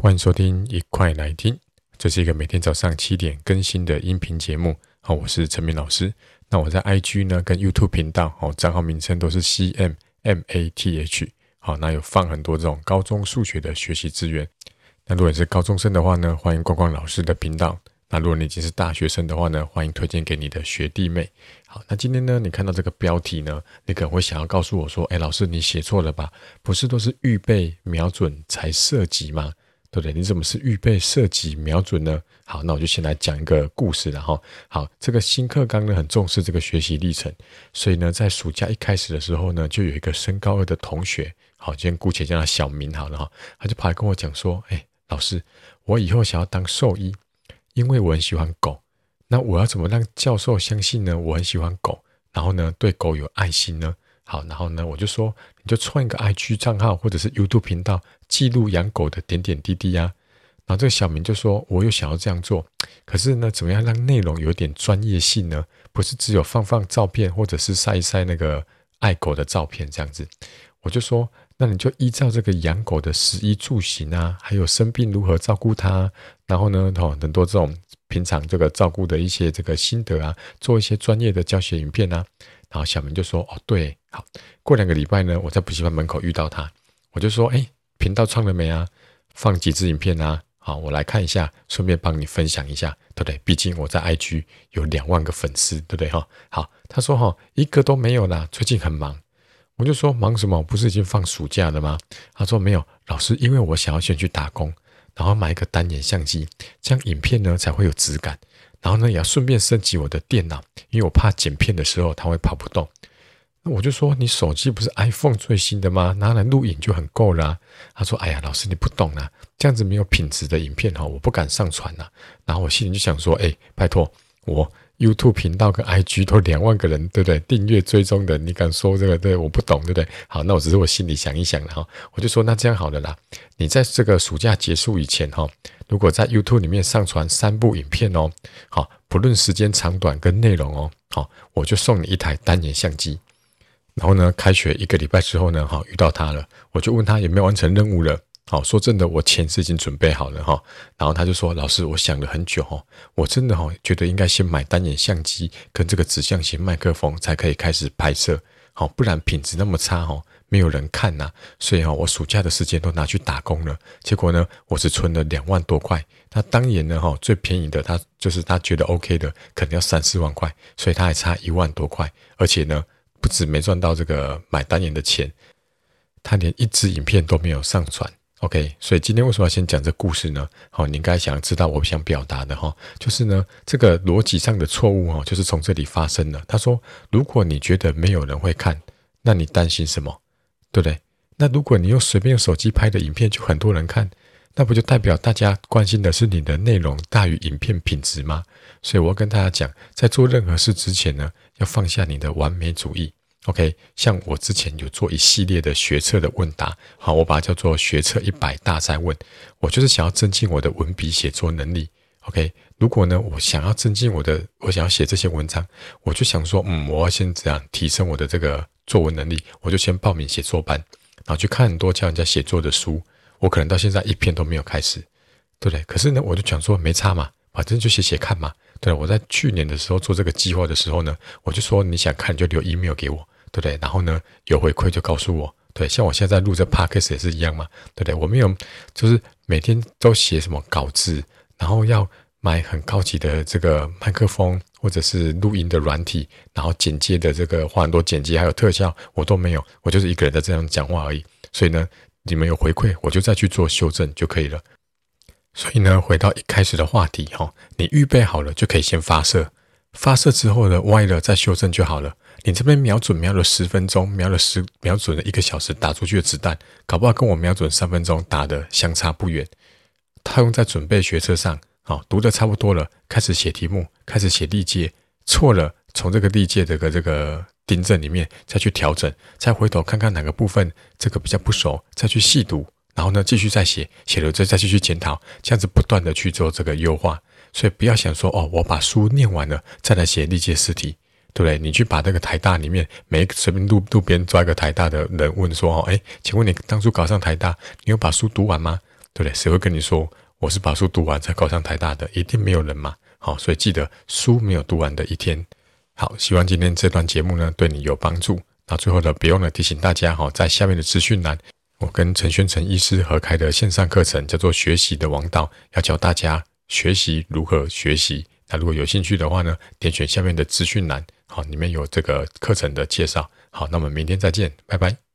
欢迎收听，一块来听。这是一个每天早上七点更新的音频节目。好，我是陈明老师。那我在 IG 呢，跟 YouTube 频道，哦，账号名称都是 CMMATH。好，那有放很多这种高中数学的学习资源。那如果你是高中生的话呢，欢迎逛逛老师的频道。那如果你已经是大学生的话呢，欢迎推荐给你的学弟妹。好，那今天呢，你看到这个标题呢，你可能会想要告诉我说：“哎，老师，你写错了吧？不是都是预备瞄准才射击吗？对不对？你怎么是预备射击瞄准呢？”好，那我就先来讲一个故事了哈。好，这个新课纲呢很重视这个学习历程，所以呢，在暑假一开始的时候呢，就有一个升高二的同学，好，今天姑且叫他小明好了哈，他就跑来跟我讲说：“哎，老师，我以后想要当兽医。”因为我很喜欢狗，那我要怎么让教授相信呢？我很喜欢狗，然后呢，对狗有爱心呢？好，然后呢，我就说，你就创一个 IG 账号或者是 YouTube 频道，记录养狗的点点滴滴呀。然后这个小明就说，我又想要这样做，可是呢，怎么样让内容有点专业性呢？不是只有放放照片，或者是晒一晒那个爱狗的照片这样子。我就说，那你就依照这个养狗的食衣住行啊，还有生病如何照顾它，然后呢，哦，很多这种平常这个照顾的一些这个心得啊，做一些专业的教学影片啊。然后小明就说：“哦，对，好，过两个礼拜呢，我在补习班门口遇到他，我就说：哎，频道创了没啊？放几支影片啊？好，我来看一下，顺便帮你分享一下，对不对？毕竟我在 IG 有两万个粉丝，对不对？哈，好，他说哈，一个都没有啦，最近很忙。”我就说忙什么？不是已经放暑假了吗？他说没有，老师，因为我想要先去打工，然后买一个单眼相机，这样影片呢才会有质感。然后呢，也要顺便升级我的电脑，因为我怕剪片的时候它会跑不动。那我就说，你手机不是 iPhone 最新的吗？拿来录影就很够了。他说，哎呀，老师你不懂啊，这样子没有品质的影片哈，我不敢上传呐。然后我心里就想说，哎，拜托我。YouTube 频道跟 IG 都两万个人，对不对？订阅追踪的，你敢说这个？对，我不懂，对不对？好，那我只是我心里想一想哈，我就说那这样好了啦。你在这个暑假结束以前哈，如果在 YouTube 里面上传三部影片哦，好，不论时间长短跟内容哦，好，我就送你一台单眼相机。然后呢，开学一个礼拜之后呢，哈，遇到他了，我就问他有没有完成任务了。好，说真的，我钱是已经准备好了哈。然后他就说：“老师，我想了很久哈，我真的哈觉得应该先买单眼相机跟这个指向型麦克风才可以开始拍摄。好，不然品质那么差哈，没有人看呐。所以哈，我暑假的时间都拿去打工了。结果呢，我只存了两万多块。那当年呢哈，最便宜的他就是他觉得 OK 的，可能要三四万块，所以他还差一万多块。而且呢，不止没赚到这个买单眼的钱，他连一支影片都没有上传。” OK，所以今天为什么要先讲这故事呢？好，你应该想知道我想表达的哈，就是呢，这个逻辑上的错误哈，就是从这里发生的。他说，如果你觉得没有人会看，那你担心什么？对不对？那如果你用随便用手机拍的影片就很多人看，那不就代表大家关心的是你的内容大于影片品质吗？所以我要跟大家讲，在做任何事之前呢，要放下你的完美主义。OK，像我之前有做一系列的学测的问答，好，我把它叫做学测一百大赛问，我就是想要增进我的文笔写作能力。OK，如果呢，我想要增进我的，我想要写这些文章，我就想说，嗯，我要先这样提升我的这个作文能力，我就先报名写作班，然后去看很多教人家写作的书，我可能到现在一篇都没有开始，对不对？可是呢，我就讲说没差嘛，反正就写写看嘛。对，我在去年的时候做这个计划的时候呢，我就说你想看就留 email 给我。对不对？然后呢，有回馈就告诉我。对，像我现在在录这 podcast 也是一样嘛。对不对？我没有，就是每天都写什么稿子，然后要买很高级的这个麦克风，或者是录音的软体，然后剪接的这个花很多剪接还有特效，我都没有。我就是一个人在这样讲话而已。所以呢，你们有回馈，我就再去做修正就可以了。所以呢，回到一开始的话题哈，你预备好了就可以先发射，发射之后呢，歪了再修正就好了。你这边瞄准瞄了十分钟，瞄了十瞄准了一个小时，打出去的子弹，搞不好跟我瞄准三分钟打的相差不远。他用在准备学车上，好，读的差不多了，开始写题目，开始写历届，错了，从这个历届这个这个订正里面再去调整，再回头看看哪个部分这个比较不熟，再去细读，然后呢继续再写，写了再再继续检讨，这样子不断的去做这个优化。所以不要想说哦，我把书念完了再来写历届试题。对不对？你去把那个台大里面每一个随便路路边抓一个台大的人问说：“哦，哎，请问你当初考上台大，你有把书读完吗？”对不对？谁会跟你说我是把书读完才考上台大的？一定没有人嘛。好，所以记得书没有读完的一天。好，希望今天这段节目呢对你有帮助。那最后呢，别忘了提醒大家哈，在下面的资讯栏，我跟陈宣成医师合开的线上课程叫做《学习的王道》，要教大家学习如何学习。那如果有兴趣的话呢，点选下面的资讯栏，好，里面有这个课程的介绍。好，那我们明天再见，拜拜。